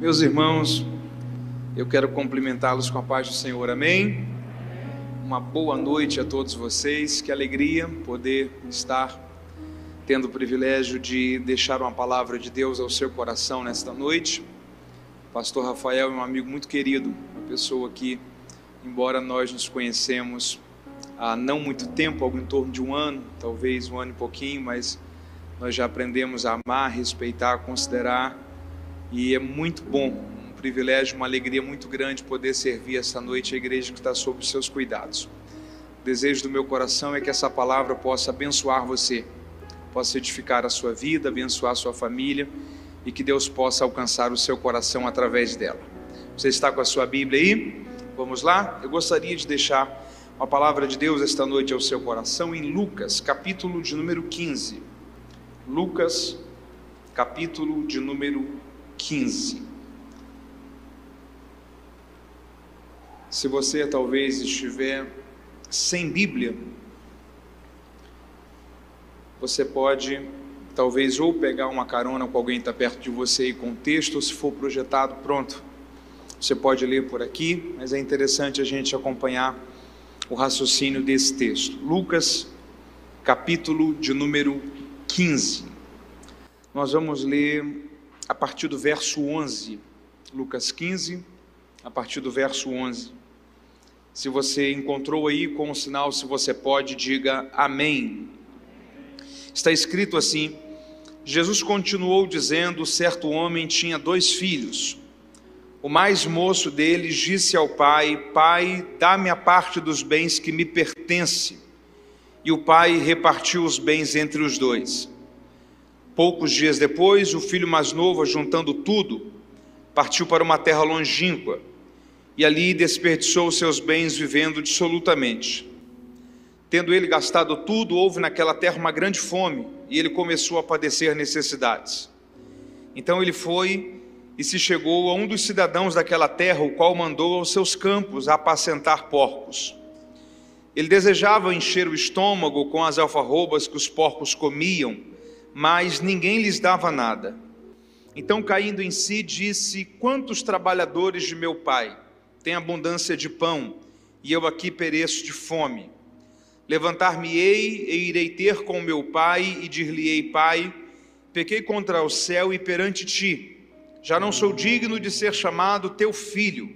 Meus irmãos, eu quero cumprimentá-los com a paz do Senhor, amém? Uma boa noite a todos vocês, que alegria poder estar tendo o privilégio de deixar uma palavra de Deus ao seu coração nesta noite. O pastor Rafael é um amigo muito querido, uma pessoa que, embora nós nos conhecemos há não muito tempo, algo em torno de um ano, talvez um ano e pouquinho, mas nós já aprendemos a amar, respeitar, considerar, e é muito bom, um privilégio, uma alegria muito grande poder servir essa noite a igreja que está sob os seus cuidados. O desejo do meu coração é que essa palavra possa abençoar você, possa edificar a sua vida, abençoar a sua família e que Deus possa alcançar o seu coração através dela. Você está com a sua Bíblia aí? Vamos lá? Eu gostaria de deixar uma palavra de Deus esta noite ao seu coração em Lucas, capítulo de número 15. Lucas, capítulo de número 15. Se você talvez estiver sem Bíblia, você pode talvez ou pegar uma carona com alguém que está perto de você e com o texto, ou se for projetado, pronto. Você pode ler por aqui, mas é interessante a gente acompanhar o raciocínio desse texto. Lucas, capítulo de número 15. Nós vamos ler a partir do verso 11. Lucas 15, a partir do verso 11. Se você encontrou aí com o sinal, se você pode, diga amém. Está escrito assim: Jesus continuou dizendo: certo homem tinha dois filhos. O mais moço deles disse ao pai: Pai, dá-me a parte dos bens que me pertence e o pai repartiu os bens entre os dois. Poucos dias depois, o filho mais novo, juntando tudo, partiu para uma terra longínqua e ali desperdiçou seus bens vivendo dissolutamente. Tendo ele gastado tudo, houve naquela terra uma grande fome e ele começou a padecer necessidades. Então ele foi e se chegou a um dos cidadãos daquela terra, o qual mandou aos seus campos apacentar porcos. Ele desejava encher o estômago com as alfarrobas que os porcos comiam, mas ninguém lhes dava nada. Então, caindo em si, disse: Quantos trabalhadores de meu pai têm abundância de pão, e eu aqui pereço de fome? Levantar-me-ei e irei ter com meu pai, e dir-lhe-ei: Pai, pequei contra o céu e perante ti. Já não sou digno de ser chamado teu filho.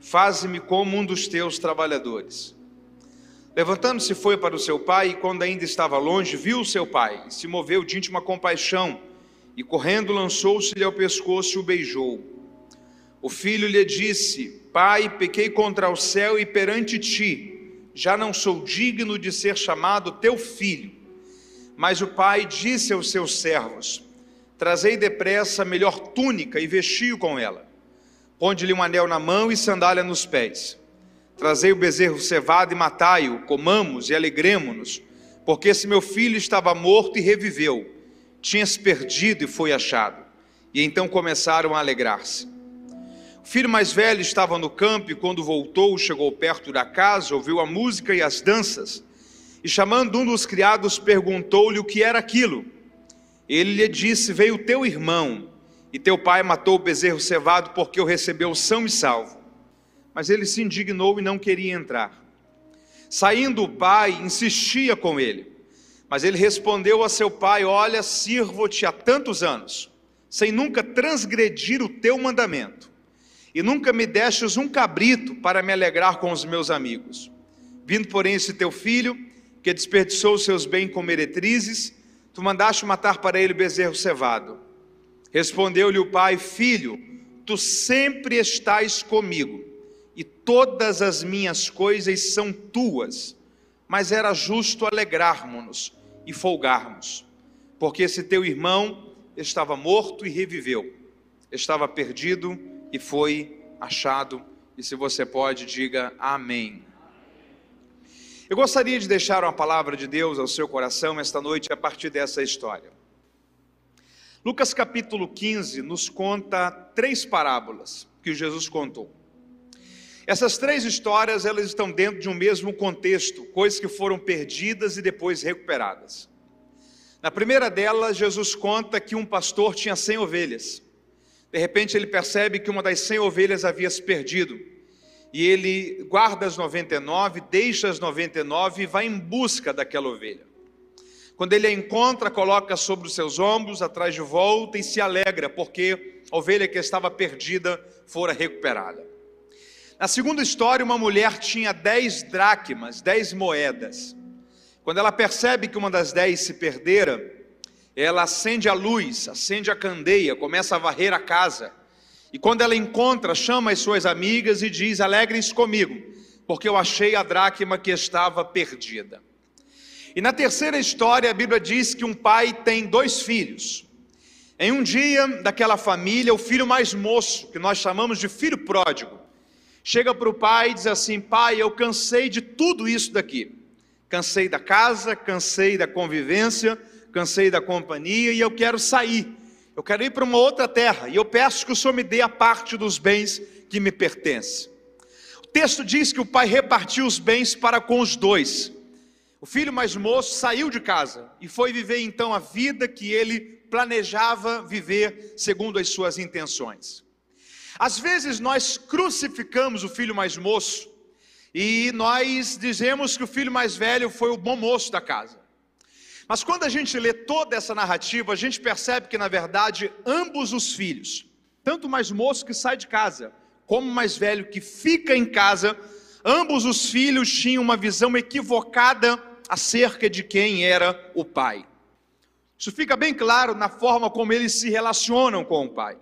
Faze-me como um dos teus trabalhadores. Levantando-se, foi para o seu pai, e quando ainda estava longe, viu o seu pai, e se moveu de íntima compaixão, e correndo lançou-se-lhe ao pescoço e o beijou. O filho lhe disse: Pai, pequei contra o céu e perante ti, já não sou digno de ser chamado teu filho. Mas o pai disse aos seus servos: Trazei depressa a melhor túnica e vestiu com ela. Ponde-lhe um anel na mão e sandália nos pés Trazei o bezerro cevado e matai-o, comamos e alegremo-nos, porque esse meu filho estava morto e reviveu, tinha-se perdido e foi achado. E então começaram a alegrar-se. O filho mais velho estava no campo e, quando voltou, chegou perto da casa, ouviu a música e as danças, e chamando um dos criados, perguntou-lhe o que era aquilo. Ele lhe disse: Veio teu irmão, e teu pai matou o bezerro cevado porque o recebeu são e salvo mas ele se indignou e não queria entrar. Saindo o pai, insistia com ele, mas ele respondeu a seu pai: Olha, sirvo-te há tantos anos, sem nunca transgredir o teu mandamento, e nunca me destes um cabrito para me alegrar com os meus amigos. Vindo, porém, esse teu filho, que desperdiçou os seus bens com meretrizes, tu mandaste matar para ele bezerro cevado. Respondeu-lhe o pai: Filho, tu sempre estás comigo e todas as minhas coisas são tuas. Mas era justo alegrarmos-nos e folgarmos, porque esse teu irmão estava morto e reviveu, estava perdido e foi achado. E se você pode, diga amém. Eu gostaria de deixar uma palavra de Deus ao seu coração esta noite a partir dessa história. Lucas capítulo 15 nos conta três parábolas que Jesus contou. Essas três histórias, elas estão dentro de um mesmo contexto, coisas que foram perdidas e depois recuperadas. Na primeira delas, Jesus conta que um pastor tinha cem ovelhas. De repente ele percebe que uma das 100 ovelhas havia se perdido. E ele guarda as 99, deixa as 99 e vai em busca daquela ovelha. Quando ele a encontra, coloca sobre os seus ombros, atrás de volta e se alegra, porque a ovelha que estava perdida fora recuperada. Na segunda história, uma mulher tinha dez dracmas, dez moedas. Quando ela percebe que uma das dez se perdera, ela acende a luz, acende a candeia, começa a varrer a casa. E quando ela encontra, chama as suas amigas e diz: Alegrem-se comigo, porque eu achei a dracma que estava perdida. E na terceira história, a Bíblia diz que um pai tem dois filhos. Em um dia daquela família, o filho mais moço, que nós chamamos de filho pródigo, chega para o pai e diz assim: Pai, eu cansei de tudo isso daqui. Cansei da casa, cansei da convivência, cansei da companhia e eu quero sair. Eu quero ir para uma outra terra e eu peço que o Senhor me dê a parte dos bens que me pertence. O texto diz que o pai repartiu os bens para com os dois. O filho mais moço saiu de casa e foi viver então a vida que ele planejava viver segundo as suas intenções. Às vezes nós crucificamos o filho mais moço e nós dizemos que o filho mais velho foi o bom moço da casa. Mas quando a gente lê toda essa narrativa, a gente percebe que na verdade ambos os filhos, tanto o mais moço que sai de casa, como o mais velho que fica em casa, ambos os filhos tinham uma visão equivocada acerca de quem era o pai. Isso fica bem claro na forma como eles se relacionam com o pai.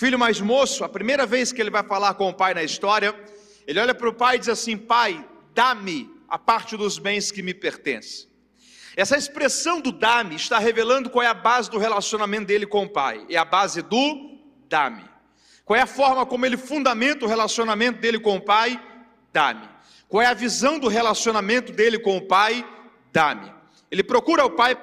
Filho mais moço, a primeira vez que ele vai falar com o pai na história, ele olha para o pai e diz assim: Pai, dá-me a parte dos bens que me pertence. Essa expressão do dá-me está revelando qual é a base do relacionamento dele com o pai. É a base do dá-me. Qual é a forma como ele fundamenta o relacionamento dele com o pai? Dá-me. Qual é a visão do relacionamento dele com o pai? Dá-me. Ele procura o pai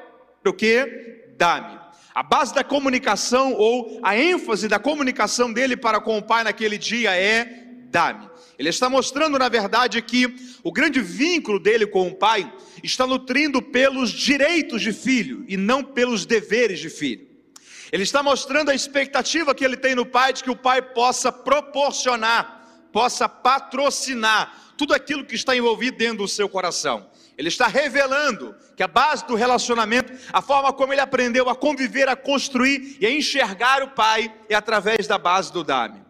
o quê? Dá-me. A base da comunicação ou a ênfase da comunicação dele para com o pai naquele dia é dá-me. Ele está mostrando, na verdade, que o grande vínculo dele com o pai está nutrindo pelos direitos de filho e não pelos deveres de filho. Ele está mostrando a expectativa que ele tem no pai de que o pai possa proporcionar, possa patrocinar tudo aquilo que está envolvido dentro do seu coração. Ele está revelando que a base do relacionamento, a forma como ele aprendeu a conviver, a construir e a enxergar o pai é através da base do Dame.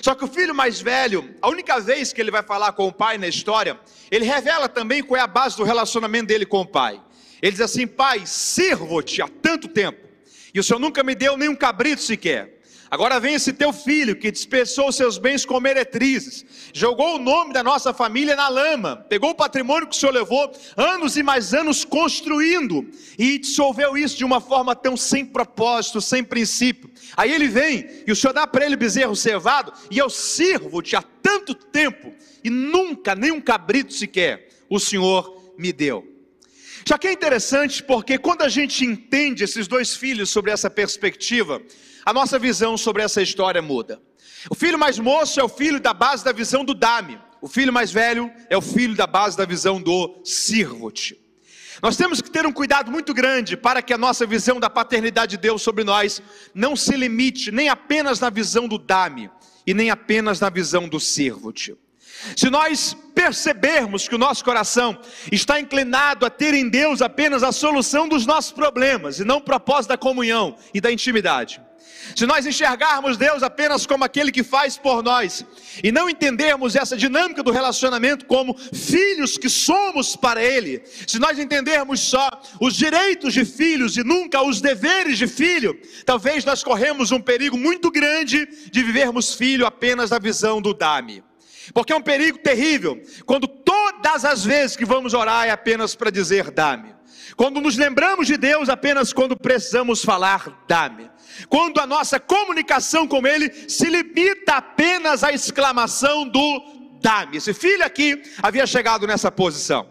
Só que o filho mais velho, a única vez que ele vai falar com o pai na história, ele revela também qual é a base do relacionamento dele com o pai. Ele diz assim: Pai, sirvo-te há tanto tempo, e o Senhor nunca me deu nem um cabrito sequer. Agora vem esse teu filho que dispersou seus bens com meretrizes, jogou o nome da nossa família na lama, pegou o patrimônio que o Senhor levou anos e mais anos construindo e dissolveu isso de uma forma tão sem propósito, sem princípio. Aí ele vem e o Senhor dá para ele bezerro cevado e eu sirvo-te há tanto tempo e nunca, nem um cabrito sequer, o Senhor me deu. Já que é interessante porque quando a gente entende esses dois filhos sobre essa perspectiva, a nossa visão sobre essa história muda. O filho mais moço é o filho da base da visão do dame. O filho mais velho é o filho da base da visão do sirvo-te. Nós temos que ter um cuidado muito grande para que a nossa visão da paternidade de Deus sobre nós não se limite nem apenas na visão do dame e nem apenas na visão do servo-te. Se nós percebermos que o nosso coração está inclinado a ter em Deus apenas a solução dos nossos problemas e não o propósito da comunhão e da intimidade, se nós enxergarmos Deus apenas como aquele que faz por nós e não entendermos essa dinâmica do relacionamento como filhos que somos para Ele, se nós entendermos só os direitos de filhos e nunca os deveres de filho, talvez nós corremos um perigo muito grande de vivermos filho apenas na visão do dame. Porque é um perigo terrível quando todas as vezes que vamos orar é apenas para dizer dá-me. Quando nos lembramos de Deus apenas quando precisamos falar dá-me. Quando a nossa comunicação com Ele se limita apenas à exclamação do dá-me. Esse filho aqui havia chegado nessa posição.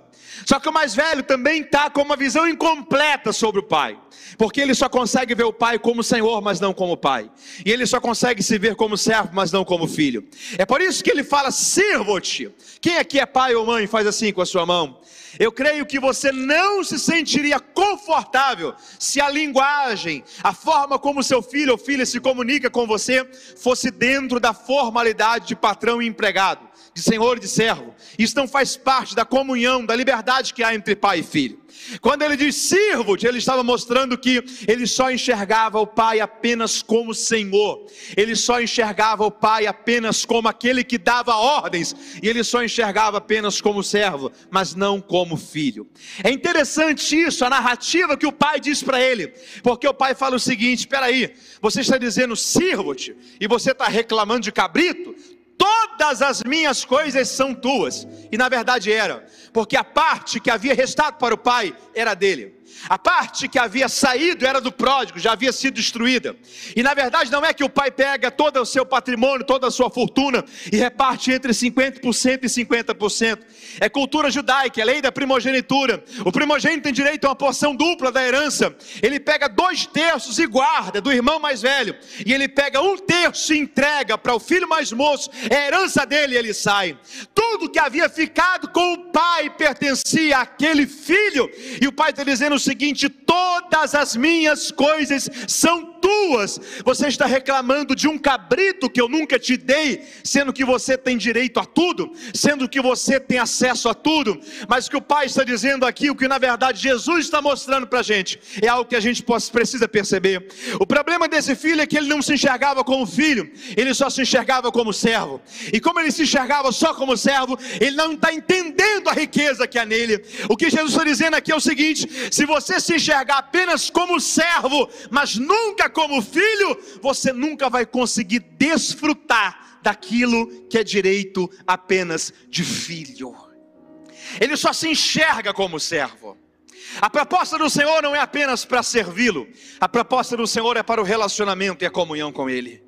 Só que o mais velho também está com uma visão incompleta sobre o pai, porque ele só consegue ver o pai como Senhor, mas não como pai, e ele só consegue se ver como servo, mas não como filho. É por isso que ele fala: sirvo-te. Quem aqui é pai ou mãe faz assim com a sua mão? Eu creio que você não se sentiria confortável se a linguagem, a forma como seu filho ou filha se comunica com você, fosse dentro da formalidade de patrão e empregado de senhor e de servo. Isso não faz parte da comunhão, da liberdade que há entre pai e filho. Quando ele diz sirvo-te, ele estava mostrando que ele só enxergava o pai apenas como senhor, ele só enxergava o pai apenas como aquele que dava ordens, e ele só enxergava apenas como servo, mas não como filho. É interessante isso, a narrativa que o pai diz para ele, porque o pai fala o seguinte: espera aí, você está dizendo sirvo-te, e você está reclamando de cabrito, todas as minhas coisas são tuas. E na verdade era, porque a parte que havia restado para o pai era dele. A parte que havia saído era do pródigo, já havia sido destruída. E na verdade não é que o pai pega todo o seu patrimônio, toda a sua fortuna e reparte entre 50% e 50%. É cultura judaica, é lei da primogenitura. O primogênito tem direito a uma porção dupla da herança. Ele pega dois terços e guarda do irmão mais velho. E ele pega um terço e entrega para o filho mais moço. É a herança dele e ele sai. Tudo que havia ficado com o pai pertencia àquele filho. E o pai está dizendo o seguinte: todas as minhas coisas são tuas. Você está reclamando de um cabrito que eu nunca te dei, sendo que você tem direito a tudo, sendo que você tem acesso a tudo. Mas o que o Pai está dizendo aqui, o que na verdade Jesus está mostrando para a gente, é algo que a gente precisa perceber. O problema desse filho é que ele não se enxergava como filho, ele só se enxergava como servo. E como ele se enxergava só como servo, ele não está entendendo a riqueza que há nele. O que Jesus está dizendo aqui é o seguinte: se você se enxergar apenas como servo, mas nunca como filho, você nunca vai conseguir desfrutar daquilo que é direito apenas de filho. Ele só se enxerga como servo. A proposta do Senhor não é apenas para servi-lo, a proposta do Senhor é para o relacionamento e a comunhão com Ele.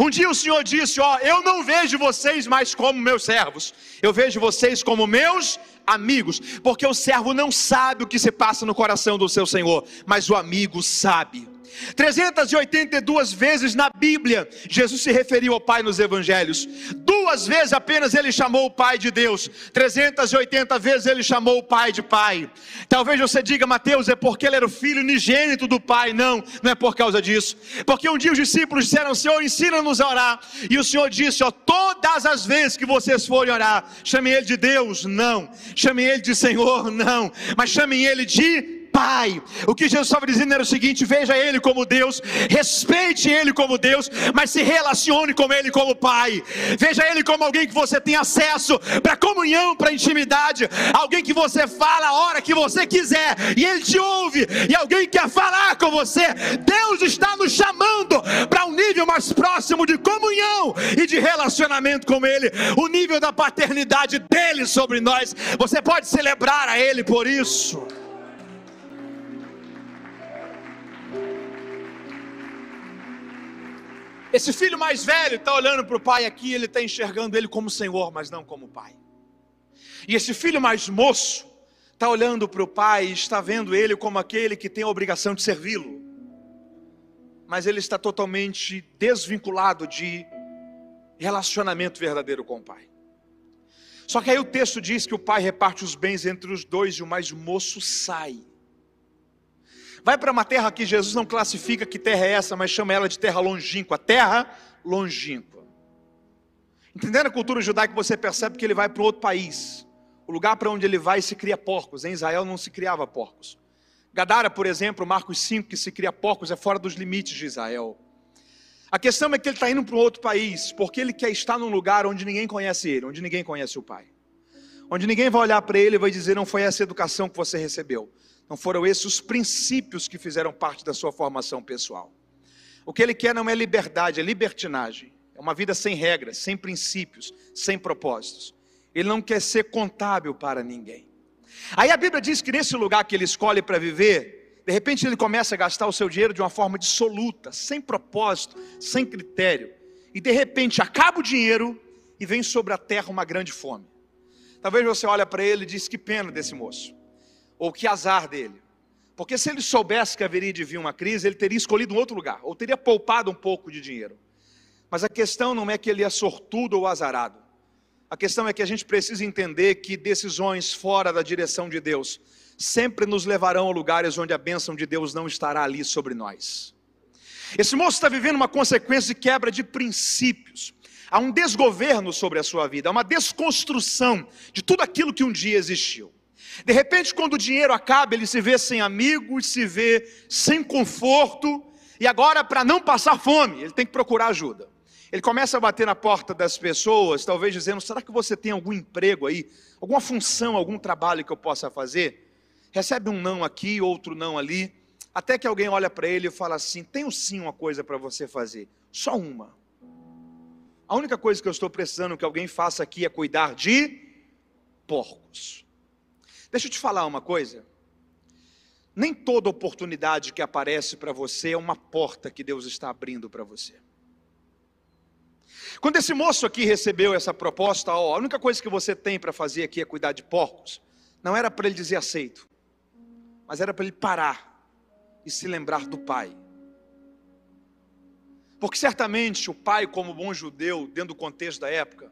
Um dia o Senhor disse: Ó, eu não vejo vocês mais como meus servos, eu vejo vocês como meus amigos, porque o servo não sabe o que se passa no coração do seu Senhor, mas o amigo sabe. 382 vezes na Bíblia, Jesus se referiu ao Pai nos Evangelhos. Duas vezes apenas ele chamou o Pai de Deus. 380 vezes ele chamou o Pai de Pai. Talvez você diga, Mateus, é porque ele era o filho unigênito do Pai. Não, não é por causa disso. Porque um dia os discípulos disseram: Senhor, ensina-nos a orar. E o Senhor disse: Ó, todas as vezes que vocês forem orar, chamem ele de Deus, não. Chamem ele de Senhor, não. Mas chamem ele de Pai. O que Jesus estava dizendo era o seguinte: veja Ele como Deus, respeite Ele como Deus, mas se relacione com Ele como Pai. Veja Ele como alguém que você tem acesso para comunhão, para intimidade, alguém que você fala a hora que você quiser e Ele te ouve, e alguém que quer falar com você. Deus está nos chamando para um nível mais próximo de comunhão e de relacionamento com Ele, o nível da paternidade dele sobre nós. Você pode celebrar a Ele por isso. Esse filho mais velho está olhando para o pai aqui, ele está enxergando ele como Senhor, mas não como pai. E esse filho mais moço está olhando para o pai e está vendo ele como aquele que tem a obrigação de servi-lo. Mas ele está totalmente desvinculado de relacionamento verdadeiro com o pai. Só que aí o texto diz que o pai reparte os bens entre os dois e o mais moço sai. Vai para uma terra que Jesus não classifica que terra é essa, mas chama ela de terra longínqua, terra longínqua. Entendendo a cultura judaica, você percebe que ele vai para outro país. O lugar para onde ele vai se cria porcos. Em Israel não se criava porcos. Gadara, por exemplo, Marcos 5, que se cria porcos, é fora dos limites de Israel. A questão é que ele está indo para um outro país, porque ele quer estar num lugar onde ninguém conhece ele, onde ninguém conhece o pai. Onde ninguém vai olhar para ele e vai dizer, não foi essa educação que você recebeu. Não foram esses os princípios que fizeram parte da sua formação pessoal. O que ele quer não é liberdade, é libertinagem. É uma vida sem regras, sem princípios, sem propósitos. Ele não quer ser contábil para ninguém. Aí a Bíblia diz que nesse lugar que ele escolhe para viver, de repente ele começa a gastar o seu dinheiro de uma forma dissoluta, sem propósito, sem critério. E de repente acaba o dinheiro e vem sobre a terra uma grande fome. Talvez você olhe para ele e diz que pena desse moço, ou que azar dele. Porque se ele soubesse que haveria de vir uma crise, ele teria escolhido um outro lugar, ou teria poupado um pouco de dinheiro. Mas a questão não é que ele é sortudo ou azarado. A questão é que a gente precisa entender que decisões fora da direção de Deus sempre nos levarão a lugares onde a bênção de Deus não estará ali sobre nós. Esse moço está vivendo uma consequência de quebra de princípios. Há um desgoverno sobre a sua vida, há uma desconstrução de tudo aquilo que um dia existiu. De repente, quando o dinheiro acaba, ele se vê sem amigos, se vê sem conforto, e agora, para não passar fome, ele tem que procurar ajuda. Ele começa a bater na porta das pessoas, talvez dizendo: será que você tem algum emprego aí, alguma função, algum trabalho que eu possa fazer? Recebe um não aqui, outro não ali, até que alguém olha para ele e fala assim: tenho sim uma coisa para você fazer, só uma. A única coisa que eu estou precisando que alguém faça aqui é cuidar de porcos. Deixa eu te falar uma coisa. Nem toda oportunidade que aparece para você é uma porta que Deus está abrindo para você. Quando esse moço aqui recebeu essa proposta, ó, a única coisa que você tem para fazer aqui é cuidar de porcos, não era para ele dizer aceito, mas era para ele parar e se lembrar do pai. Porque certamente o pai, como bom judeu, dentro do contexto da época,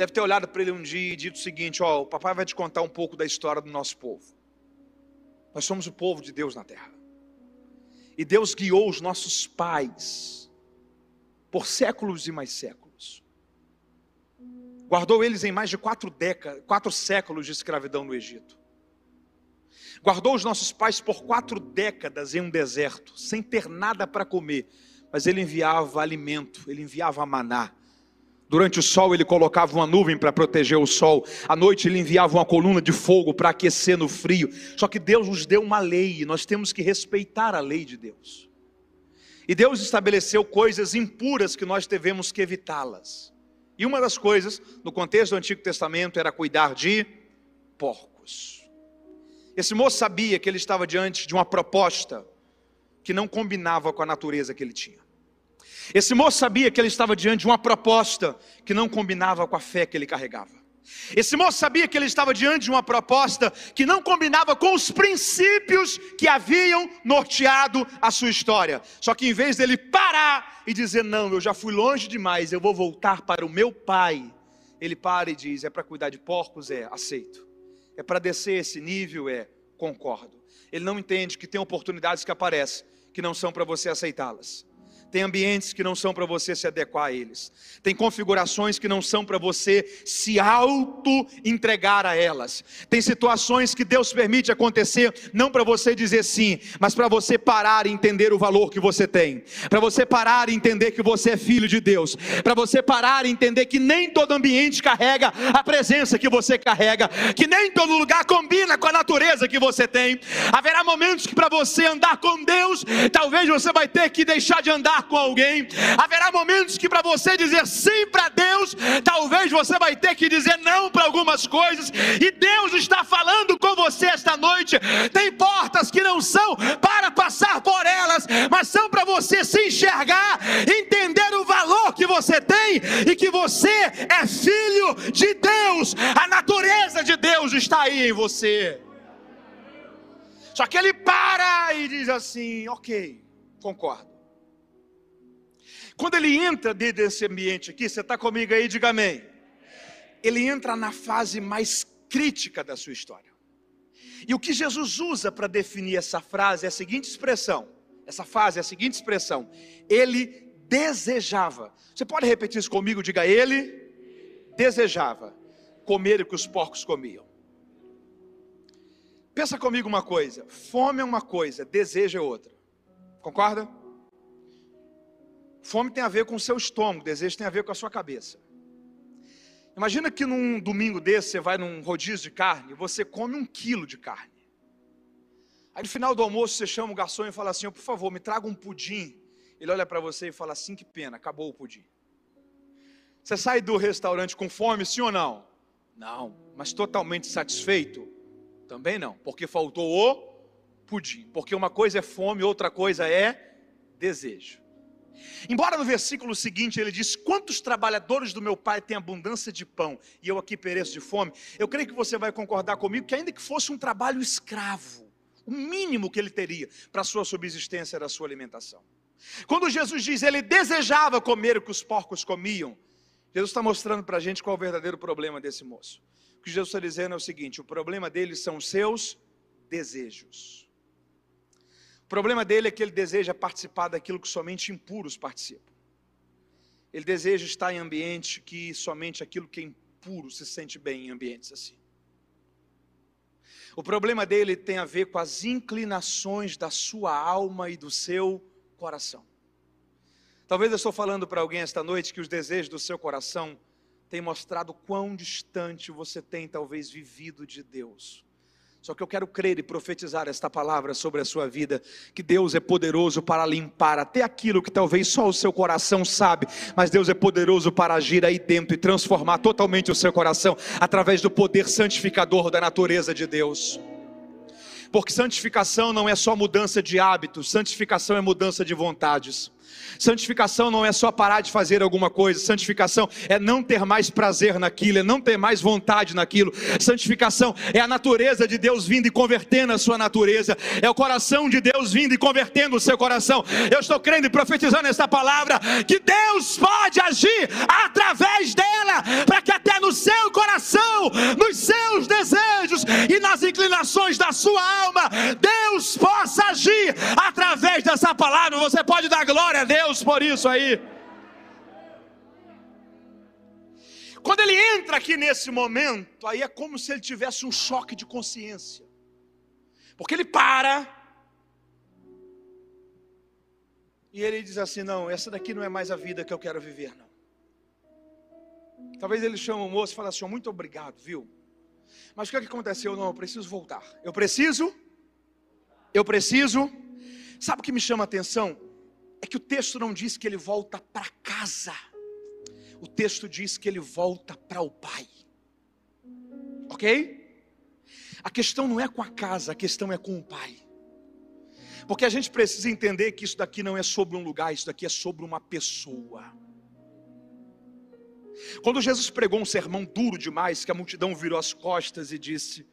deve ter olhado para ele um dia e dito o seguinte: Ó, o papai vai te contar um pouco da história do nosso povo. Nós somos o povo de Deus na terra. E Deus guiou os nossos pais por séculos e mais séculos. Guardou eles em mais de quatro décadas, quatro séculos de escravidão no Egito. Guardou os nossos pais por quatro décadas em um deserto, sem ter nada para comer, mas ele enviava alimento, ele enviava maná. Durante o sol ele colocava uma nuvem para proteger o sol. À noite ele enviava uma coluna de fogo para aquecer no frio. Só que Deus nos deu uma lei e nós temos que respeitar a lei de Deus. E Deus estabeleceu coisas impuras que nós devemos que evitá-las. E uma das coisas, no contexto do Antigo Testamento, era cuidar de porcos. Esse moço sabia que ele estava diante de uma proposta que não combinava com a natureza que ele tinha. Esse moço sabia que ele estava diante de uma proposta que não combinava com a fé que ele carregava. Esse moço sabia que ele estava diante de uma proposta que não combinava com os princípios que haviam norteado a sua história. Só que em vez dele parar e dizer: Não, eu já fui longe demais, eu vou voltar para o meu pai, ele para e diz: É para cuidar de porcos? É, aceito. É para descer esse nível? É, concordo. Ele não entende que tem oportunidades que aparecem que não são para você aceitá-las. Tem ambientes que não são para você se adequar a eles. Tem configurações que não são para você se auto entregar a elas. Tem situações que Deus permite acontecer não para você dizer sim, mas para você parar e entender o valor que você tem. Para você parar e entender que você é filho de Deus. Para você parar e entender que nem todo ambiente carrega a presença que você carrega, que nem todo lugar combina com a natureza que você tem. Haverá momentos que para você andar com Deus, talvez você vai ter que deixar de andar com alguém. Haverá momentos que para você dizer sim para Deus, talvez você vai ter que dizer não para algumas coisas. E Deus está falando com você esta noite. Tem portas que não são para passar por elas, mas são para você se enxergar, entender o valor que você tem e que você é filho de Deus. A natureza de Deus está aí em você. Só que ele para e diz assim: Ok, concordo. Quando ele entra dentro desse ambiente aqui, você está comigo aí, diga amém. Ele entra na fase mais crítica da sua história. E o que Jesus usa para definir essa frase é a seguinte expressão: essa fase é a seguinte expressão. Ele desejava. Você pode repetir isso comigo? Diga, ele desejava comer o que os porcos comiam. Pensa comigo uma coisa: fome é uma coisa, desejo é outra. Concorda? Fome tem a ver com o seu estômago, desejo tem a ver com a sua cabeça. Imagina que num domingo desse você vai num rodízio de carne você come um quilo de carne. Aí no final do almoço você chama o garçom e fala assim: oh, por favor, me traga um pudim. Ele olha para você e fala assim: que pena, acabou o pudim. Você sai do restaurante com fome, sim ou não? Não, mas totalmente satisfeito? Também não, porque faltou o pudim. Porque uma coisa é fome, outra coisa é desejo. Embora no versículo seguinte ele diz: Quantos trabalhadores do meu pai têm abundância de pão e eu aqui pereço de fome? Eu creio que você vai concordar comigo que, ainda que fosse um trabalho escravo, o mínimo que ele teria para a sua subsistência era a sua alimentação. Quando Jesus diz ele desejava comer o que os porcos comiam, Jesus está mostrando para a gente qual é o verdadeiro problema desse moço. O que Jesus está dizendo é o seguinte: o problema dele são os seus desejos. Problema dele é que ele deseja participar daquilo que somente impuros participam. Ele deseja estar em ambiente que somente aquilo que é impuro se sente bem em ambientes assim. O problema dele tem a ver com as inclinações da sua alma e do seu coração. Talvez eu estou falando para alguém esta noite que os desejos do seu coração têm mostrado quão distante você tem talvez vivido de Deus. Só que eu quero crer e profetizar esta palavra sobre a sua vida, que Deus é poderoso para limpar até aquilo que talvez só o seu coração sabe, mas Deus é poderoso para agir aí dentro e transformar totalmente o seu coração através do poder santificador da natureza de Deus. Porque santificação não é só mudança de hábitos, santificação é mudança de vontades. Santificação não é só parar de fazer alguma coisa, santificação é não ter mais prazer naquilo, é não ter mais vontade naquilo. Santificação é a natureza de Deus vindo e convertendo a sua natureza, é o coração de Deus vindo e convertendo o seu coração. Eu estou crendo e profetizando esta palavra que Deus pode agir através dela, para que até no seu coração, nos seus desejos e nas inclinações da sua alma, Deus possa agir através dessa palavra. Você pode dar glória a Deus. Deus por isso aí. Quando ele entra aqui nesse momento, aí é como se ele tivesse um choque de consciência. Porque ele para. E ele diz assim: Não, essa daqui não é mais a vida que eu quero viver, não. Talvez ele chame o moço e fale assim: Muito obrigado, viu? Mas o que, é que aconteceu? Não, eu preciso voltar. Eu preciso. Eu preciso. Sabe o que me chama a atenção? É que o texto não diz que ele volta para casa, o texto diz que ele volta para o Pai, ok? A questão não é com a casa, a questão é com o Pai. Porque a gente precisa entender que isso daqui não é sobre um lugar, isso daqui é sobre uma pessoa. Quando Jesus pregou um sermão duro demais, que a multidão virou as costas e disse: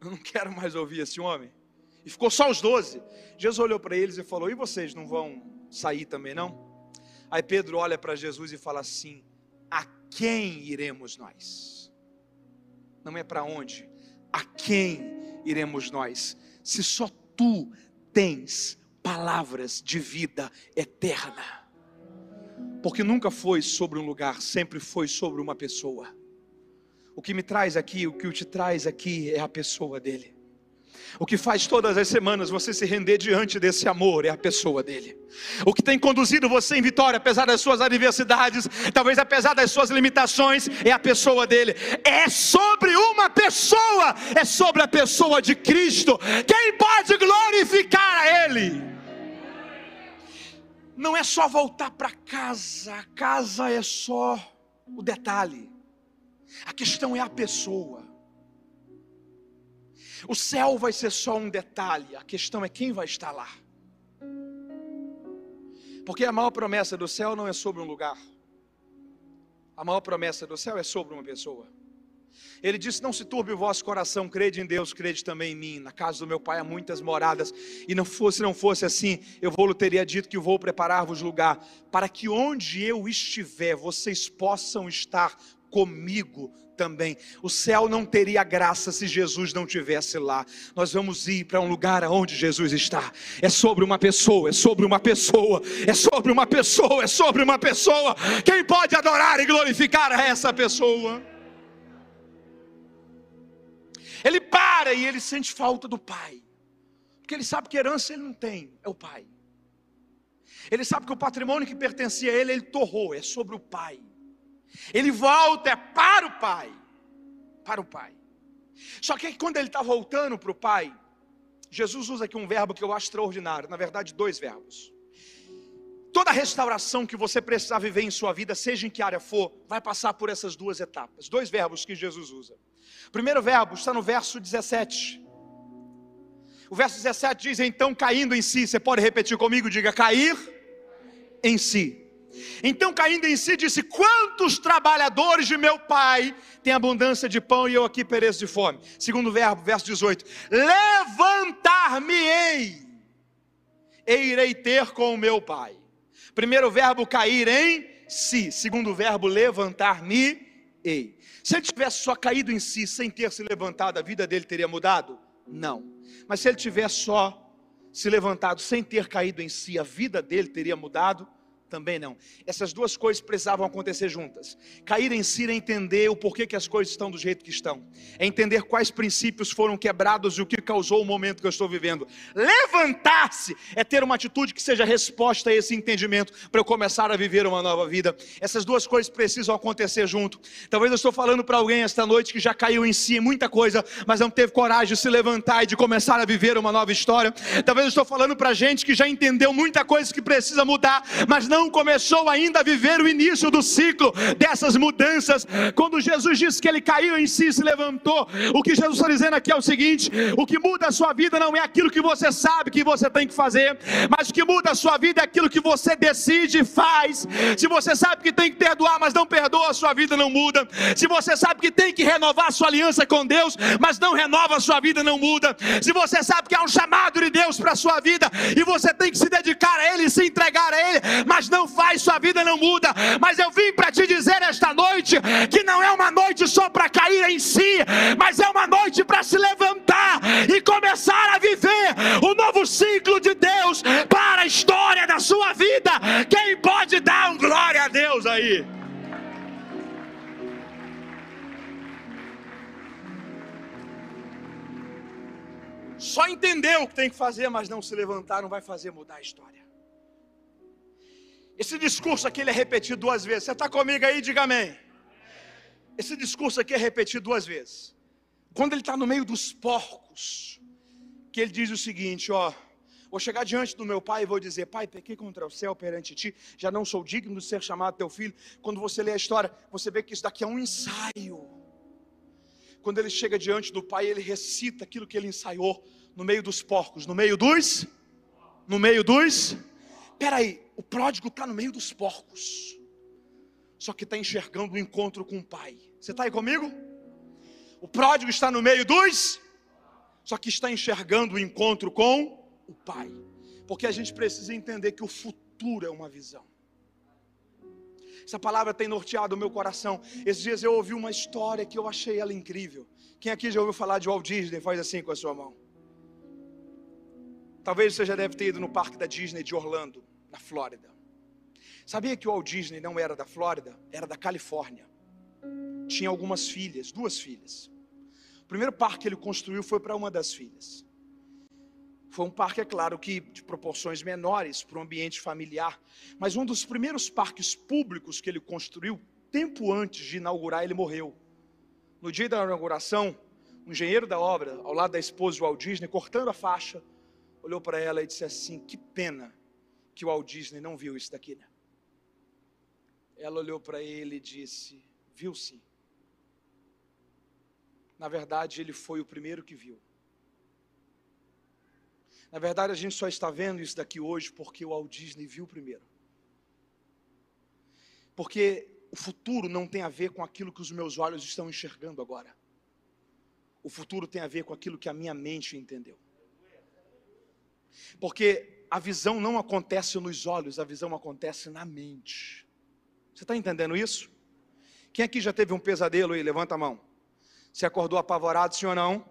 Eu não quero mais ouvir esse homem. E ficou só os doze. Jesus olhou para eles e falou: E vocês não vão sair também não? Aí Pedro olha para Jesus e fala assim: A quem iremos nós? Não é para onde, a quem iremos nós? Se só tu tens palavras de vida eterna. Porque nunca foi sobre um lugar, sempre foi sobre uma pessoa. O que me traz aqui, o que te traz aqui é a pessoa dele. O que faz todas as semanas você se render diante desse amor é a pessoa dele. O que tem conduzido você em vitória, apesar das suas adversidades, talvez apesar das suas limitações, é a pessoa dele. É sobre uma pessoa, é sobre a pessoa de Cristo. Quem pode glorificar a Ele? Não é só voltar para casa, a casa é só o detalhe, a questão é a pessoa. O céu vai ser só um detalhe, a questão é quem vai estar lá. Porque a maior promessa do céu não é sobre um lugar, a maior promessa do céu é sobre uma pessoa. Ele disse: Não se turbe o vosso coração, crede em Deus, crede também em mim. Na casa do meu pai há muitas moradas, e não fosse, não fosse assim, eu vou teria dito que vou preparar-vos lugar, para que onde eu estiver, vocês possam estar comigo também. O céu não teria graça se Jesus não tivesse lá. Nós vamos ir para um lugar aonde Jesus está. É sobre uma pessoa, é sobre uma pessoa, é sobre uma pessoa, é sobre uma pessoa. Quem pode adorar e glorificar a essa pessoa? Ele para e ele sente falta do pai. Porque ele sabe que herança ele não tem, é o pai. Ele sabe que o patrimônio que pertencia a ele, ele torrou, é sobre o pai. Ele volta é para o pai. Para o pai. Só que quando ele está voltando para o pai, Jesus usa aqui um verbo que eu acho extraordinário. Na verdade, dois verbos. Toda restauração que você precisar viver em sua vida, seja em que área for, vai passar por essas duas etapas. Dois verbos que Jesus usa. Primeiro verbo está no verso 17. O verso 17 diz: Então, caindo em si, você pode repetir comigo? Diga: cair em si. Então, caindo em si, disse: Quantos trabalhadores de meu pai têm abundância de pão e eu aqui pereço de fome? Segundo verbo, verso 18: Levantar-me-ei e irei ter com o meu pai. Primeiro verbo, cair em si. Segundo verbo, levantar-me-ei. Se ele tivesse só caído em si, sem ter se levantado, a vida dele teria mudado? Não. Mas se ele tivesse só se levantado, sem ter caído em si, a vida dele teria mudado? Também não. Essas duas coisas precisavam acontecer juntas. Cair em si é entender o porquê que as coisas estão do jeito que estão. É entender quais princípios foram quebrados e o que causou o momento que eu estou vivendo. Levantar-se é ter uma atitude que seja resposta a esse entendimento para eu começar a viver uma nova vida. Essas duas coisas precisam acontecer junto. Talvez eu estou falando para alguém esta noite que já caiu em si em muita coisa, mas não teve coragem de se levantar e de começar a viver uma nova história. Talvez eu estou falando para gente que já entendeu muita coisa que precisa mudar, mas não não começou ainda a viver o início do ciclo dessas mudanças. Quando Jesus disse que ele caiu em si e se levantou, o que Jesus está dizendo aqui é o seguinte: o que muda a sua vida não é aquilo que você sabe que você tem que fazer, mas o que muda a sua vida é aquilo que você decide e faz. Se você sabe que tem que perdoar, mas não perdoa, a sua vida não muda. Se você sabe que tem que renovar a sua aliança com Deus, mas não renova a sua vida, não muda. Se você sabe que há um chamado de Deus para a sua vida e você tem que se dedicar a Ele, se entregar a Ele, mas não faz, sua vida não muda. Mas eu vim para te dizer esta noite que não é uma noite só para cair em si, mas é uma noite para se levantar e começar a viver o novo ciclo de Deus para a história da sua vida. Quem pode dar um glória a Deus aí? Só entender o que tem que fazer, mas não se levantar, não vai fazer mudar a história. Esse discurso aqui ele é repetido duas vezes. Você está comigo aí? Diga amém. Esse discurso aqui é repetido duas vezes. Quando ele está no meio dos porcos, que ele diz o seguinte: Ó, vou chegar diante do meu pai e vou dizer: Pai, pequei contra o céu perante ti, já não sou digno de ser chamado teu filho. Quando você lê a história, você vê que isso daqui é um ensaio. Quando ele chega diante do pai, ele recita aquilo que ele ensaiou no meio dos porcos, no meio dos, no meio dos. Peraí, o pródigo está no meio dos porcos, só que está enxergando o encontro com o pai. Você está aí comigo? O pródigo está no meio dos, só que está enxergando o encontro com o pai, porque a gente precisa entender que o futuro é uma visão. Essa palavra tem norteado o meu coração. Esses dias eu ouvi uma história que eu achei ela incrível. Quem aqui já ouviu falar de Walt Disney? Faz assim com a sua mão. Talvez você já deve ter ido no parque da Disney de Orlando na Flórida. Sabia que o Walt Disney não era da Flórida, era da Califórnia. Tinha algumas filhas, duas filhas. O primeiro parque que ele construiu foi para uma das filhas. Foi um parque, é claro, que de proporções menores para o ambiente familiar, mas um dos primeiros parques públicos que ele construiu, tempo antes de inaugurar, ele morreu. No dia da inauguração, o um engenheiro da obra, ao lado da esposa de Walt Disney, cortando a faixa, olhou para ela e disse assim: Que pena que o Walt Disney não viu isso daqui, né? Ela olhou para ele e disse: Viu sim. Na verdade, ele foi o primeiro que viu. Na verdade, a gente só está vendo isso daqui hoje porque o Walt Disney viu primeiro. Porque o futuro não tem a ver com aquilo que os meus olhos estão enxergando agora. O futuro tem a ver com aquilo que a minha mente entendeu. Porque a visão não acontece nos olhos, a visão acontece na mente. Você está entendendo isso? Quem aqui já teve um pesadelo aí? Levanta a mão. Você acordou apavorado, sim ou não?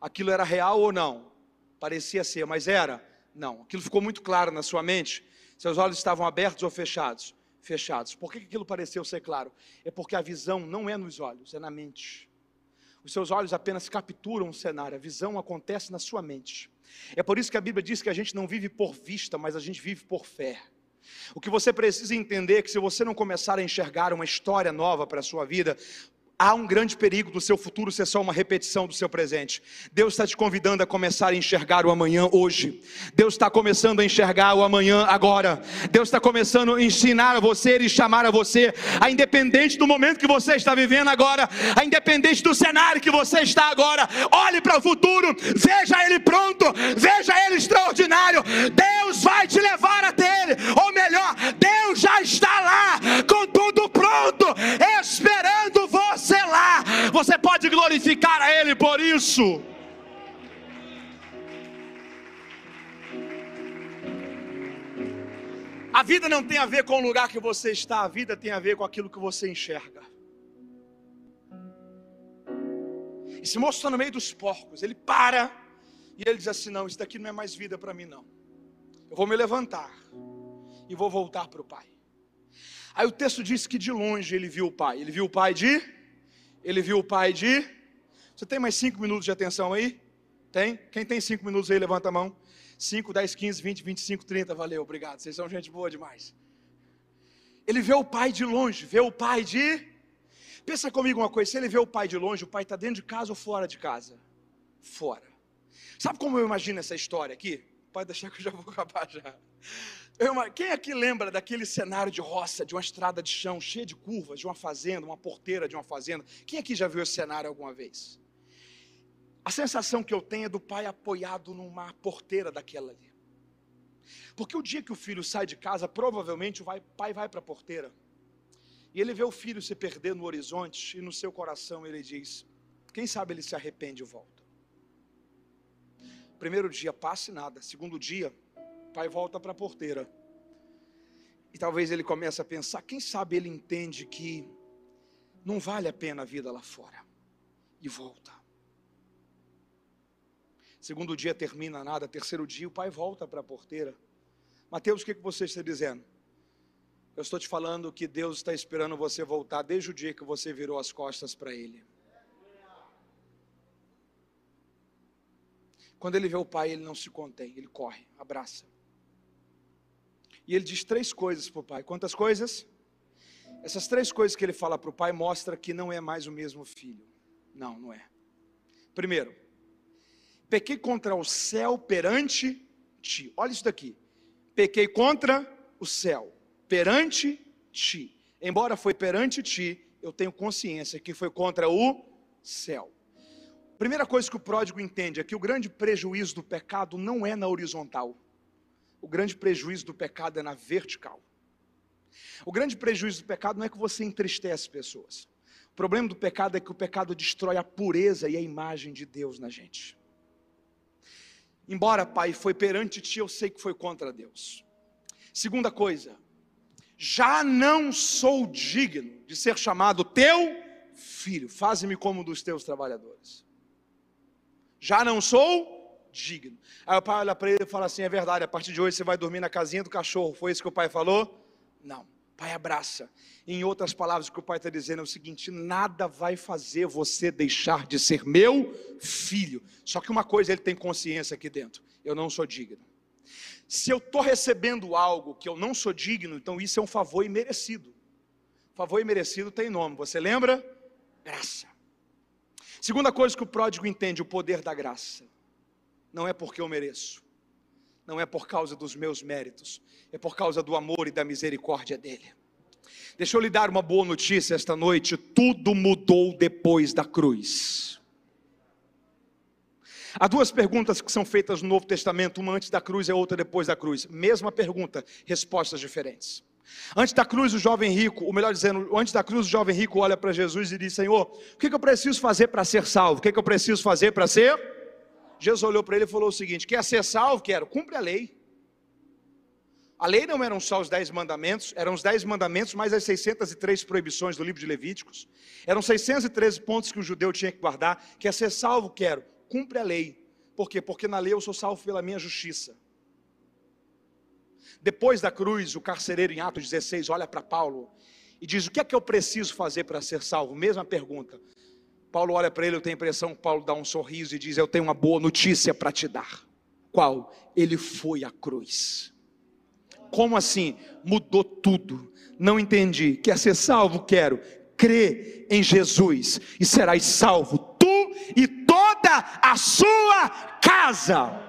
Aquilo era real ou não? Parecia ser, mas era? Não. Aquilo ficou muito claro na sua mente? Seus olhos estavam abertos ou fechados? Fechados. Por que aquilo pareceu ser claro? É porque a visão não é nos olhos, é na mente. Os seus olhos apenas capturam o cenário, a visão acontece na sua mente. É por isso que a Bíblia diz que a gente não vive por vista, mas a gente vive por fé. O que você precisa entender é que se você não começar a enxergar uma história nova para a sua vida, há um grande perigo do seu futuro ser só uma repetição do seu presente. Deus está te convidando a começar a enxergar o amanhã hoje. Deus está começando a enxergar o amanhã agora. Deus está começando a ensinar a você e chamar a você, a independente do momento que você está vivendo agora, a independente do cenário que você está agora, olhe para o futuro, veja ele pronto, veja ele extraordinário. Deus vai te levar até ele, ou melhor, Deus já está lá com tudo pronto, esperando você pode glorificar a Ele por isso. A vida não tem a ver com o lugar que você está, a vida tem a ver com aquilo que você enxerga. Esse moço está no meio dos porcos, ele para e ele diz assim: Não, isso daqui não é mais vida para mim, não. Eu vou me levantar e vou voltar para o pai. Aí o texto diz que de longe ele viu o pai. Ele viu o pai de ele viu o pai de. Você tem mais cinco minutos de atenção aí? Tem? Quem tem cinco minutos aí, levanta a mão. 5, 10, 15, 20, 25, 30. Valeu, obrigado. Vocês são gente boa demais. Ele vê o pai de longe, vê o pai de. Pensa comigo uma coisa: se ele vê o pai de longe, o pai está dentro de casa ou fora de casa? Fora. Sabe como eu imagino essa história aqui? Pode deixar que eu já vou acabar já. Quem aqui lembra daquele cenário de roça, de uma estrada de chão cheia de curvas, de uma fazenda, uma porteira de uma fazenda? Quem aqui já viu esse cenário alguma vez? A sensação que eu tenho é do pai apoiado numa porteira daquela ali. Porque o dia que o filho sai de casa, provavelmente o pai vai para a porteira. E ele vê o filho se perder no horizonte, e no seu coração ele diz: Quem sabe ele se arrepende e volta. Primeiro dia passa e nada. Segundo dia, pai volta para a porteira. E talvez ele comece a pensar, quem sabe ele entende que não vale a pena a vida lá fora. E volta. Segundo dia termina nada, terceiro dia o pai volta para a porteira. Mateus, o que, que você está dizendo? Eu estou te falando que Deus está esperando você voltar desde o dia que você virou as costas para Ele. Quando ele vê o pai, ele não se contém, ele corre, abraça. E ele diz três coisas para o pai. Quantas coisas? Essas três coisas que ele fala para o pai mostra que não é mais o mesmo filho. Não, não é. Primeiro, pequei contra o céu perante ti. Olha isso daqui. Pequei contra o céu perante ti. Embora foi perante ti, eu tenho consciência que foi contra o céu. Primeira coisa que o pródigo entende é que o grande prejuízo do pecado não é na horizontal. O grande prejuízo do pecado é na vertical. O grande prejuízo do pecado não é que você entristece pessoas. O problema do pecado é que o pecado destrói a pureza e a imagem de Deus na gente. Embora, Pai, foi perante ti, eu sei que foi contra Deus. Segunda coisa, já não sou digno de ser chamado teu filho. Faze-me como um dos teus trabalhadores. Já não sou digno. Aí o pai olha para ele e fala assim: é verdade, a partir de hoje você vai dormir na casinha do cachorro. Foi isso que o pai falou? Não. Pai abraça. Em outras palavras, o que o pai está dizendo é o seguinte: nada vai fazer você deixar de ser meu filho. Só que uma coisa ele tem consciência aqui dentro: eu não sou digno. Se eu estou recebendo algo que eu não sou digno, então isso é um favor imerecido. Favor imerecido tem nome, você lembra? Graça. Segunda coisa que o pródigo entende: o poder da graça não é porque eu mereço, não é por causa dos meus méritos, é por causa do amor e da misericórdia dele. Deixa eu lhe dar uma boa notícia esta noite: tudo mudou depois da cruz. Há duas perguntas que são feitas no Novo Testamento, uma antes da cruz e outra depois da cruz. Mesma pergunta, respostas diferentes. Antes da cruz, o jovem rico, ou melhor dizendo, antes da cruz, o jovem rico olha para Jesus e diz: Senhor, o que, eu preciso fazer para ser salvo? O que eu preciso fazer para ser Jesus olhou para ele e falou o seguinte: Quer ser salvo? Quero, cumpre a lei. A lei não eram só os dez mandamentos, eram os dez mandamentos mais as 603 proibições do livro de Levíticos. Eram 613 pontos que o judeu tinha que guardar. Quer ser salvo? Quero, cumpre a lei. Por quê? Porque na lei eu sou salvo pela minha justiça. Depois da cruz, o carcereiro em Atos 16 olha para Paulo e diz: O que é que eu preciso fazer para ser salvo? Mesma pergunta. Paulo olha para ele, eu tenho a impressão que Paulo dá um sorriso e diz: Eu tenho uma boa notícia para te dar. Qual? Ele foi à cruz. Como assim? Mudou tudo. Não entendi. Quer ser salvo? Quero. crê em Jesus e serás salvo, tu e toda a sua casa.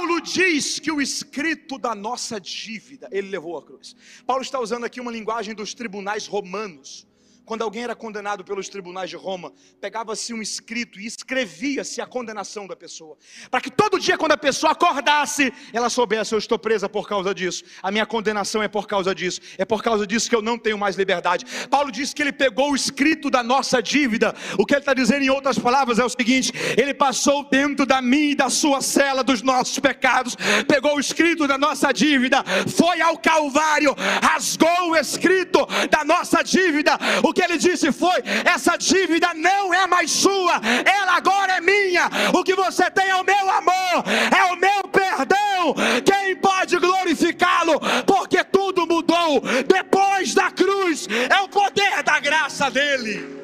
Paulo diz que o escrito da nossa dívida, ele levou a cruz. Paulo está usando aqui uma linguagem dos tribunais romanos quando alguém era condenado pelos tribunais de Roma, pegava-se um escrito e escrevia-se a condenação da pessoa, para que todo dia, quando a pessoa acordasse, ela soubesse: eu estou presa por causa disso, a minha condenação é por causa disso, é por causa disso que eu não tenho mais liberdade. Paulo disse que ele pegou o escrito da nossa dívida, o que ele está dizendo em outras palavras é o seguinte: ele passou dentro da minha e da sua cela dos nossos pecados, pegou o escrito da nossa dívida, foi ao Calvário, rasgou o escrito da nossa dívida, o que que ele disse foi: essa dívida não é mais sua, ela agora é minha. O que você tem é o meu amor, é o meu perdão. Quem pode glorificá-lo? Porque tudo mudou depois da cruz, é o poder da graça dele.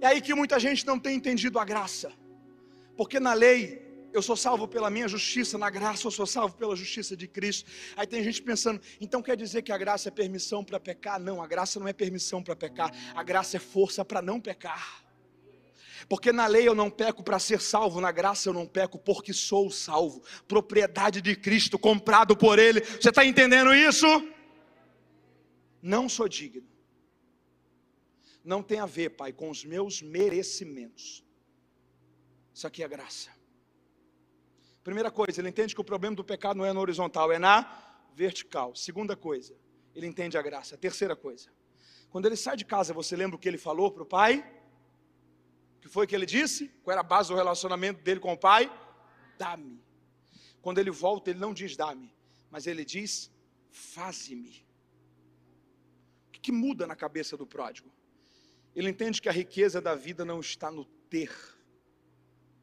É aí que muita gente não tem entendido a graça, porque na lei eu sou salvo pela minha justiça, na graça eu sou salvo pela justiça de Cristo. Aí tem gente pensando, então quer dizer que a graça é permissão para pecar? Não, a graça não é permissão para pecar, a graça é força para não pecar. Porque na lei eu não peco para ser salvo, na graça eu não peco porque sou salvo, propriedade de Cristo, comprado por Ele. Você está entendendo isso? Não sou digno. Não tem a ver, Pai, com os meus merecimentos. Isso aqui é graça. Primeira coisa, ele entende que o problema do pecado não é na horizontal, é na vertical. Segunda coisa, ele entende a graça. Terceira coisa, quando ele sai de casa, você lembra o que ele falou para o pai? O que foi que ele disse? Qual era a base do relacionamento dele com o pai? Dá-me. Quando ele volta, ele não diz dá-me, mas ele diz faze-me. O que, que muda na cabeça do pródigo? Ele entende que a riqueza da vida não está no ter,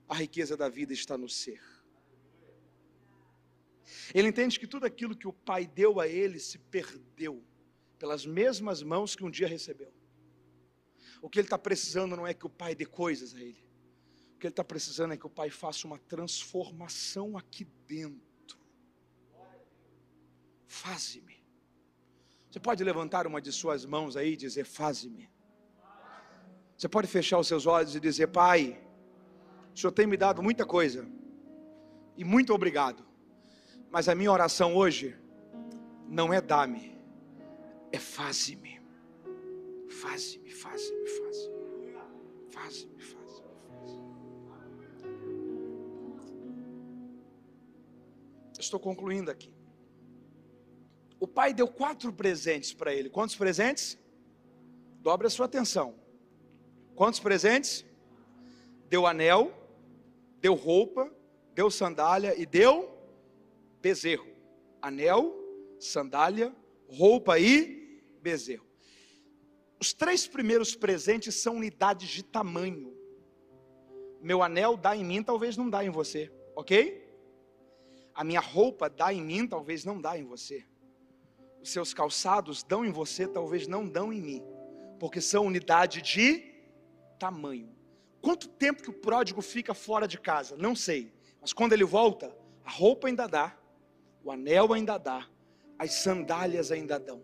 a riqueza da vida está no ser. Ele entende que tudo aquilo que o pai deu a ele se perdeu pelas mesmas mãos que um dia recebeu. O que ele está precisando não é que o pai dê coisas a ele. O que ele está precisando é que o pai faça uma transformação aqui dentro. Faze-me. Você pode levantar uma de suas mãos aí e dizer: Faze-me. Você pode fechar os seus olhos e dizer: Pai, o Senhor tem me dado muita coisa, e muito obrigado. Mas a minha oração hoje não é dá-me, é faze-me. Faze-me, faze-me, faze-me. Faze-me, faze-me, Estou concluindo aqui. O pai deu quatro presentes para ele. Quantos presentes? Dobre a sua atenção. Quantos presentes? Deu anel, deu roupa, deu sandália e deu bezerro. Anel, sandália, roupa e bezerro. Os três primeiros presentes são unidades de tamanho. Meu anel dá em mim, talvez não dá em você, ok? A minha roupa dá em mim, talvez não dá em você. Os seus calçados dão em você, talvez não dão em mim, porque são unidade de tamanho. Quanto tempo que o pródigo fica fora de casa? Não sei, mas quando ele volta, a roupa ainda dá, o anel ainda dá, as sandálias ainda dão.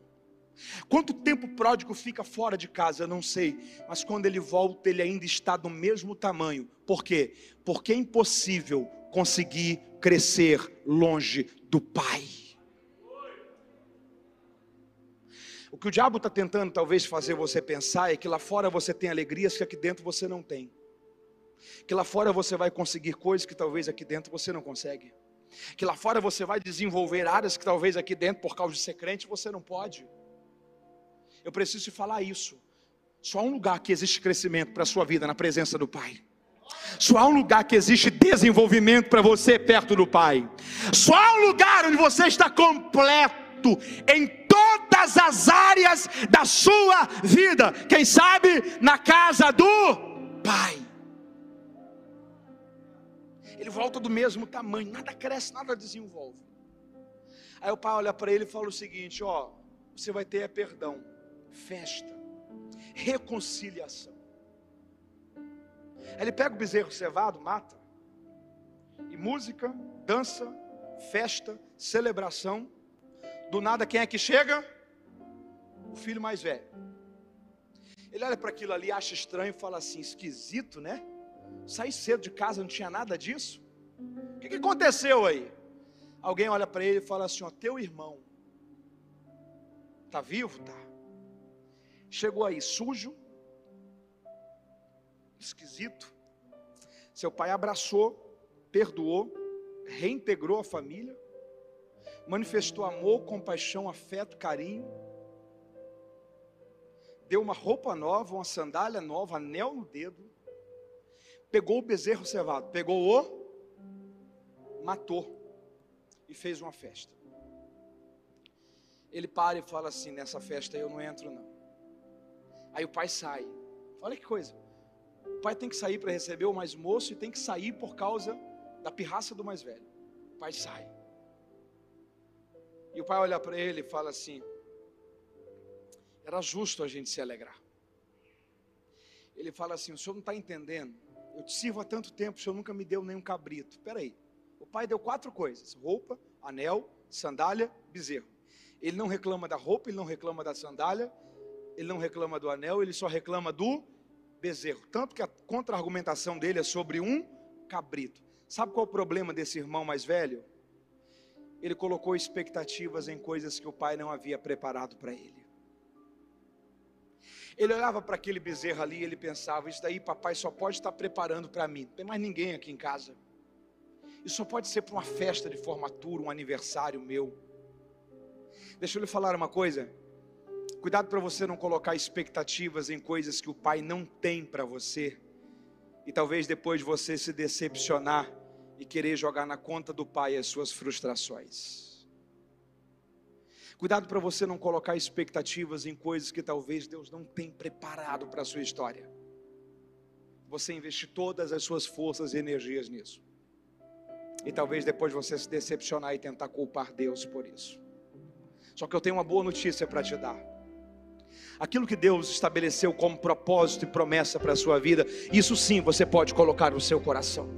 Quanto tempo o pródigo fica fora de casa, eu não sei, mas quando ele volta, ele ainda está do mesmo tamanho. Por quê? Porque é impossível conseguir crescer longe do Pai. O que o diabo está tentando talvez fazer você pensar é que lá fora você tem alegrias que aqui dentro você não tem. Que lá fora você vai conseguir coisas que talvez aqui dentro você não consegue. Que lá fora você vai desenvolver áreas que talvez aqui dentro, por causa de ser crente, você não pode. Eu preciso te falar isso. Só há um lugar que existe crescimento para a sua vida na presença do Pai. Só há um lugar que existe desenvolvimento para você perto do Pai. Só há um lugar onde você está completo em todas as áreas da sua vida. Quem sabe na casa do Pai ele volta do mesmo tamanho, nada cresce, nada desenvolve. Aí o pai olha para ele e fala o seguinte: ó, você vai ter perdão, festa, reconciliação. Aí ele pega o bezerro cevado, mata, e música, dança, festa, celebração. Do nada, quem é que chega? O filho mais velho. Ele olha para aquilo ali, acha estranho e fala assim: esquisito, né? Saí cedo de casa, não tinha nada disso. O que, que aconteceu aí? Alguém olha para ele e fala assim: ó, teu irmão tá vivo, tá? Chegou aí sujo, esquisito. Seu pai abraçou, perdoou, reintegrou a família, manifestou amor, compaixão, afeto, carinho, deu uma roupa nova, uma sandália nova, anel no dedo, pegou o bezerro cevado, pegou o, matou e fez uma festa. Ele para e fala assim: nessa festa eu não entro, não. Aí o pai sai. Olha que coisa. O pai tem que sair para receber o mais moço e tem que sair por causa da pirraça do mais velho. O pai sai. E o pai olha para ele e fala assim: era justo a gente se alegrar. Ele fala assim: o senhor não está entendendo. Eu te sirvo há tanto tempo, o senhor nunca me deu nenhum cabrito. Peraí. O pai deu quatro coisas: roupa, anel, sandália, bezerro. Ele não reclama da roupa, ele não reclama da sandália, ele não reclama do anel, ele só reclama do bezerro. Tanto que a contra-argumentação dele é sobre um cabrito. Sabe qual é o problema desse irmão mais velho? Ele colocou expectativas em coisas que o pai não havia preparado para ele. Ele olhava para aquele bezerro ali e ele pensava: Isso daí, papai, só pode estar preparando para mim. Não tem mais ninguém aqui em casa. Isso só pode ser para uma festa de formatura, um aniversário meu. Deixa eu lhe falar uma coisa. Cuidado para você não colocar expectativas em coisas que o pai não tem para você. E talvez depois você se decepcionar e querer jogar na conta do pai as suas frustrações. Cuidado para você não colocar expectativas em coisas que talvez Deus não tem preparado para a sua história. Você investir todas as suas forças e energias nisso. E talvez depois você se decepcionar e tentar culpar Deus por isso. Só que eu tenho uma boa notícia para te dar. Aquilo que Deus estabeleceu como propósito e promessa para a sua vida, isso sim você pode colocar no seu coração.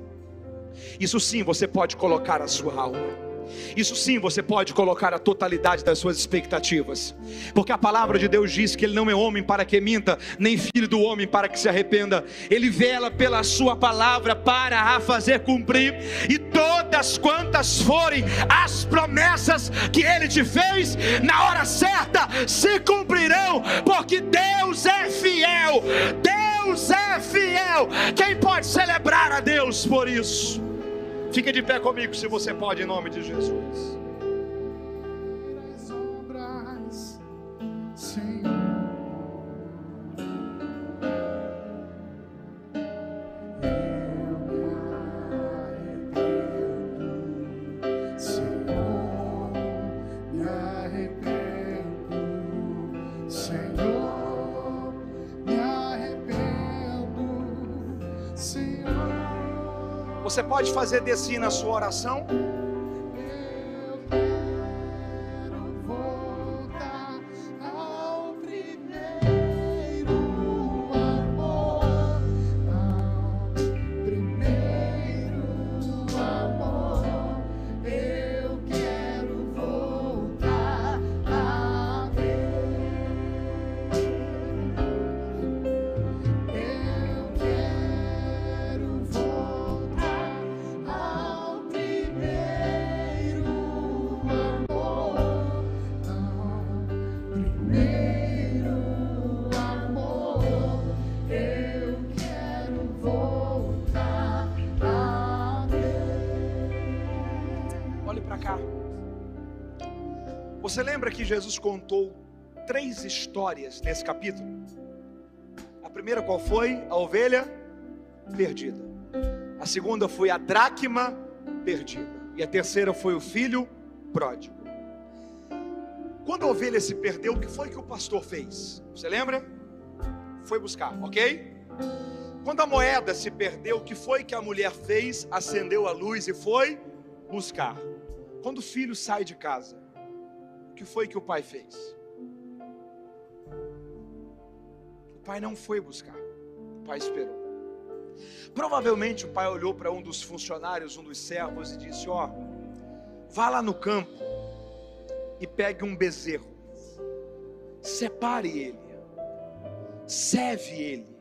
Isso sim você pode colocar a sua alma. Isso sim você pode colocar a totalidade das suas expectativas, porque a palavra de Deus diz que Ele não é homem para que minta, nem filho do homem para que se arrependa. Ele vela pela Sua palavra para a fazer cumprir, e todas quantas forem as promessas que Ele te fez, na hora certa se cumprirão, porque Deus é fiel. Deus é fiel. Quem pode celebrar a Deus por isso? Fique de pé comigo se você pode, em nome de Jesus. Pode fazer desse na sua oração? Você lembra que Jesus contou três histórias nesse capítulo? A primeira qual foi? A ovelha perdida. A segunda foi a dracma perdida. E a terceira foi o filho pródigo. Quando a ovelha se perdeu, o que foi que o pastor fez? Você lembra? Foi buscar, ok? Quando a moeda se perdeu, o que foi que a mulher fez? Acendeu a luz e foi buscar. Quando o filho sai de casa, o que foi que o pai fez? O pai não foi buscar, o pai esperou. Provavelmente o pai olhou para um dos funcionários, um dos servos, e disse: Ó, oh, vá lá no campo e pegue um bezerro, separe ele, serve ele,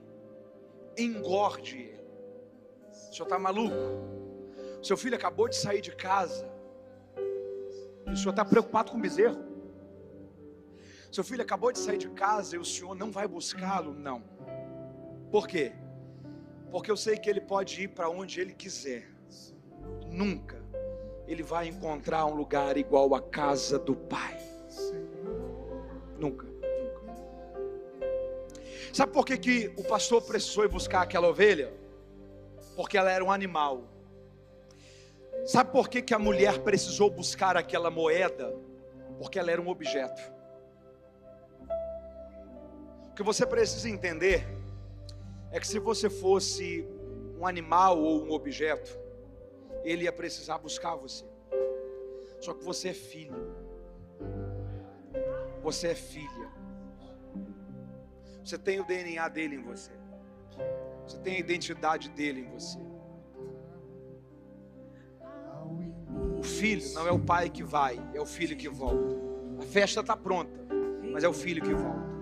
engorde ele. O senhor está maluco? Seu filho acabou de sair de casa, o senhor está preocupado com o bezerro? Seu filho acabou de sair de casa e o senhor não vai buscá-lo? Não. Por quê? Porque eu sei que ele pode ir para onde ele quiser. Nunca ele vai encontrar um lugar igual a casa do Pai. Nunca, nunca. Sabe por que, que o pastor precisou ir buscar aquela ovelha? Porque ela era um animal. Sabe por que, que a mulher precisou buscar aquela moeda? Porque ela era um objeto. O que você precisa entender é que se você fosse um animal ou um objeto, ele ia precisar buscar você. Só que você é filho. Você é filha. Você tem o DNA dele em você. Você tem a identidade dele em você. O filho não é o pai que vai, é o filho que volta. A festa está pronta, mas é o filho que volta.